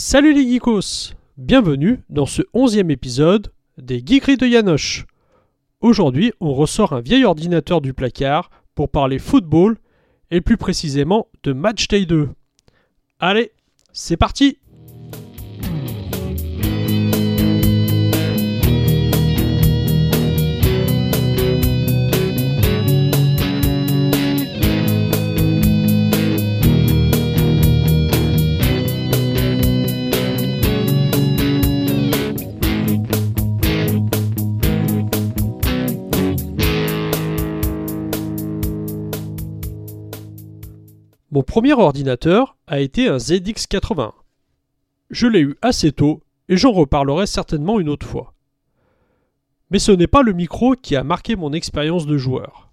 Salut les geekos Bienvenue dans ce onzième épisode des Geekeries de Yanoche. Aujourd'hui, on ressort un vieil ordinateur du placard pour parler football et plus précisément de Match Day 2. Allez, c'est parti Mon premier ordinateur a été un ZX81. Je l'ai eu assez tôt et j'en reparlerai certainement une autre fois. Mais ce n'est pas le micro qui a marqué mon expérience de joueur.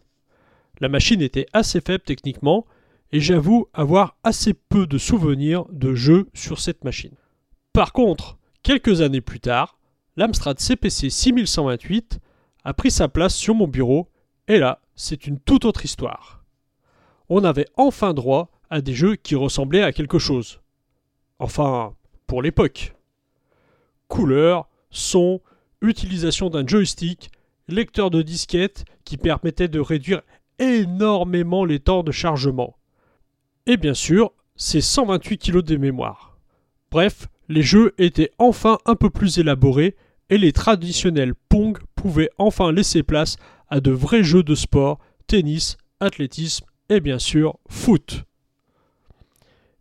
La machine était assez faible techniquement et j'avoue avoir assez peu de souvenirs de jeux sur cette machine. Par contre, quelques années plus tard, l'Amstrad CPC 6128 a pris sa place sur mon bureau et là, c'est une toute autre histoire on avait enfin droit à des jeux qui ressemblaient à quelque chose. Enfin, pour l'époque. Couleurs, son, utilisation d'un joystick, lecteur de disquette qui permettait de réduire énormément les temps de chargement. Et bien sûr, c'est 128 kg de mémoire. Bref, les jeux étaient enfin un peu plus élaborés et les traditionnels Pong pouvaient enfin laisser place à de vrais jeux de sport, tennis, athlétisme et bien sûr foot.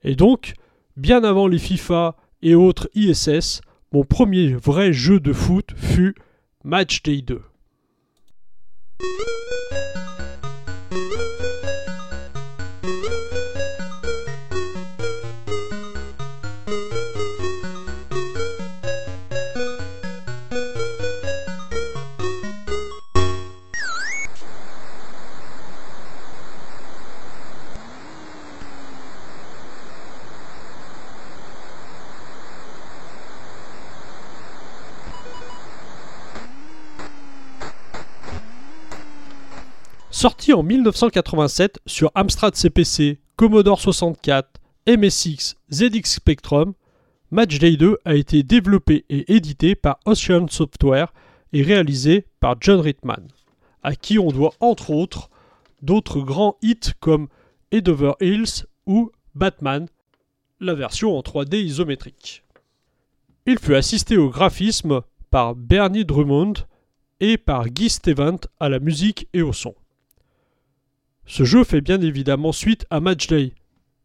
Et donc, bien avant les FIFA et autres ISS, mon premier vrai jeu de foot fut Match Day 2. Sorti en 1987 sur Amstrad CPC, Commodore 64, MSX, ZX Spectrum, Match Day 2 a été développé et édité par Ocean Software et réalisé par John Ritman, à qui on doit entre autres d'autres grands hits comme Head Over Hills ou Batman, la version en 3D isométrique. Il fut assisté au graphisme par Bernie Drummond et par Guy Stevens à la musique et au son. Ce jeu fait bien évidemment suite à Match Day,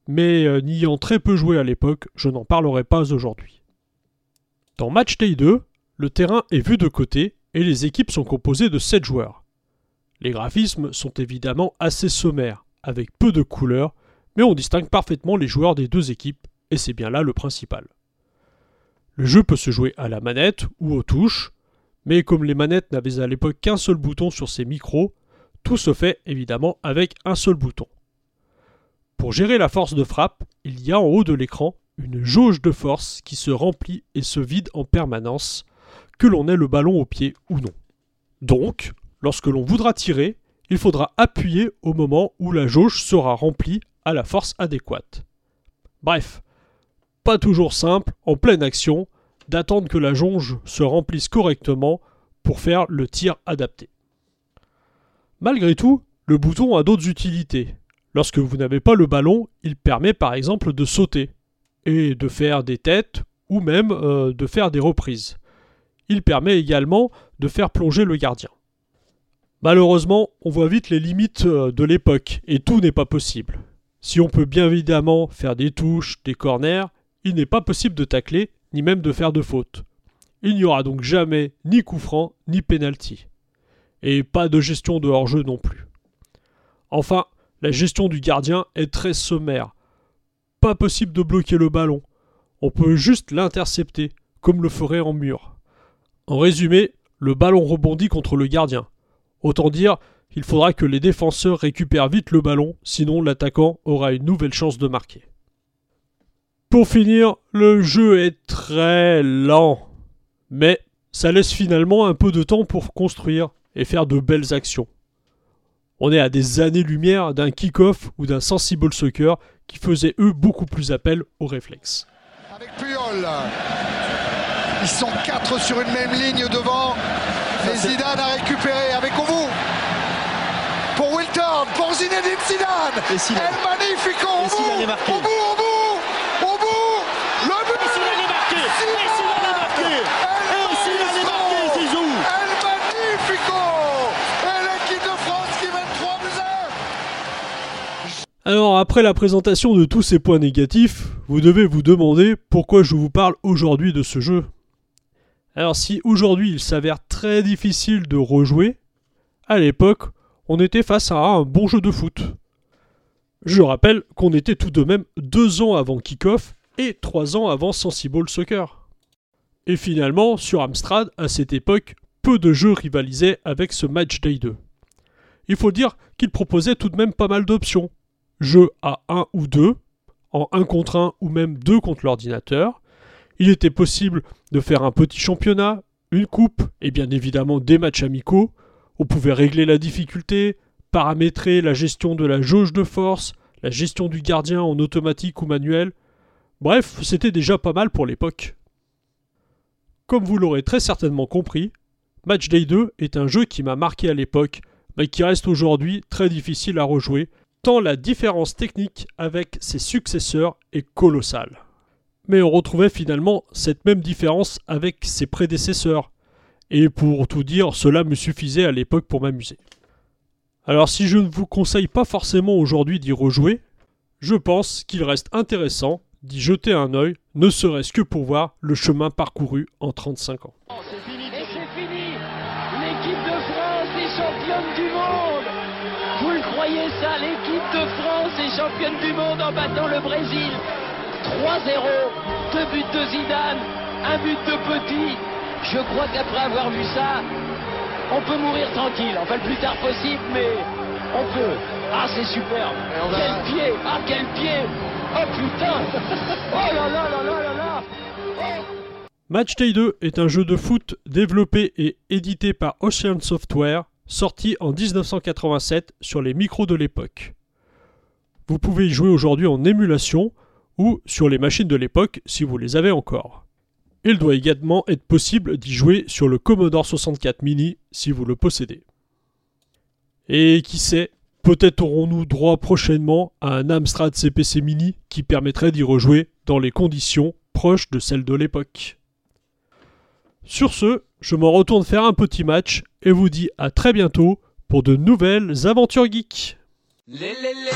mais euh, n'ayant très peu joué à l'époque, je n'en parlerai pas aujourd'hui. Dans Match Day 2, le terrain est vu de côté et les équipes sont composées de 7 joueurs. Les graphismes sont évidemment assez sommaires, avec peu de couleurs, mais on distingue parfaitement les joueurs des deux équipes, et c'est bien là le principal. Le jeu peut se jouer à la manette ou aux touches, mais comme les manettes n'avaient à l'époque qu'un seul bouton sur ces micros, tout se fait évidemment avec un seul bouton. Pour gérer la force de frappe, il y a en haut de l'écran une jauge de force qui se remplit et se vide en permanence, que l'on ait le ballon au pied ou non. Donc, lorsque l'on voudra tirer, il faudra appuyer au moment où la jauge sera remplie à la force adéquate. Bref, pas toujours simple, en pleine action, d'attendre que la jauge se remplisse correctement pour faire le tir adapté. Malgré tout, le bouton a d'autres utilités. Lorsque vous n'avez pas le ballon, il permet par exemple de sauter, et de faire des têtes, ou même euh, de faire des reprises. Il permet également de faire plonger le gardien. Malheureusement, on voit vite les limites euh, de l'époque, et tout n'est pas possible. Si on peut bien évidemment faire des touches, des corners, il n'est pas possible de tacler, ni même de faire de fautes. Il n'y aura donc jamais ni coup franc, ni penalty et pas de gestion de hors-jeu non plus. Enfin, la gestion du gardien est très sommaire. Pas possible de bloquer le ballon. On peut juste l'intercepter, comme le ferait en mur. En résumé, le ballon rebondit contre le gardien. Autant dire qu'il faudra que les défenseurs récupèrent vite le ballon, sinon l'attaquant aura une nouvelle chance de marquer. Pour finir, le jeu est très lent. Mais ça laisse finalement un peu de temps pour construire et faire de belles actions. On est à des années-lumière d'un kick-off ou d'un sensible soccer qui faisaient eux beaucoup plus appel au réflexe. Avec Puyol. Ils sont quatre sur une même ligne devant. Mais Zidane a récupéré avec Ovu. Pour Wilton, pour Zinedine Zidane. Et Zidane. El Magnifico, Et bout, au bout, au bout. Le but. Et Zidane est marqué. Et Zidane est marqué. Et Zidane est marqué, Zizou. El Magnifico. Et l'équipe de France qui mène 3 buts à un. Alors après la présentation de tous ces points négatifs, vous devez vous demander pourquoi je vous parle aujourd'hui de ce jeu. Alors si aujourd'hui il s'avère très difficile de rejouer, à l'époque on était face à un bon jeu de foot. Je rappelle qu'on était tout de même deux ans avant Kickoff et trois ans avant Sensible Soccer. Et finalement, sur Amstrad, à cette époque, peu de jeux rivalisaient avec ce Match Day 2. Il faut dire qu'il proposait tout de même pas mal d'options, jeu à 1 ou 2, en 1 contre 1 ou même 2 contre l'ordinateur. Il était possible de faire un petit championnat, une coupe et bien évidemment des matchs amicaux. On pouvait régler la difficulté, paramétrer la gestion de la jauge de force, la gestion du gardien en automatique ou manuel. Bref, c'était déjà pas mal pour l'époque. Comme vous l'aurez très certainement compris, Match Day 2 est un jeu qui m'a marqué à l'époque, mais qui reste aujourd'hui très difficile à rejouer, tant la différence technique avec ses successeurs est colossale. Mais on retrouvait finalement cette même différence avec ses prédécesseurs, et pour tout dire, cela me suffisait à l'époque pour m'amuser. Alors si je ne vous conseille pas forcément aujourd'hui d'y rejouer, je pense qu'il reste intéressant d'y jeter un œil, ne serait-ce que pour voir le chemin parcouru en 35 ans. Championne du monde en battant le Brésil 3-0 Deux buts de Zidane, un but de Petit. Je crois qu'après avoir vu ça, on peut mourir tranquille. Enfin, le plus tard possible, mais on peut. Ah, c'est superbe Quel pied Ah, quel pied Oh putain Oh là là là là là là Match Day 2 est un jeu de foot développé et édité par Ocean Software, sorti en 1987 sur les micros de l'époque. Vous pouvez y jouer aujourd'hui en émulation ou sur les machines de l'époque si vous les avez encore. Il doit également être possible d'y jouer sur le Commodore 64 Mini si vous le possédez. Et qui sait, peut-être aurons-nous droit prochainement à un Amstrad CPC Mini qui permettrait d'y rejouer dans les conditions proches de celles de l'époque. Sur ce, je m'en retourne faire un petit match et vous dis à très bientôt pour de nouvelles aventures geeks. Les les les,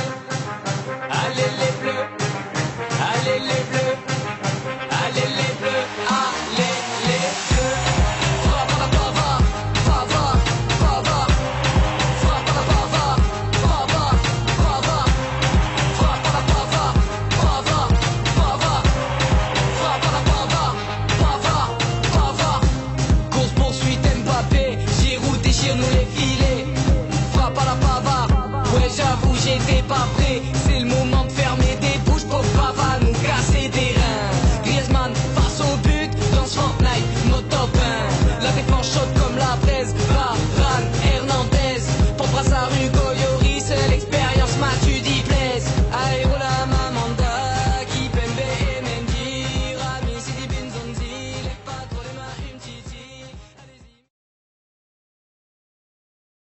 allez les bleus, allez les bleus,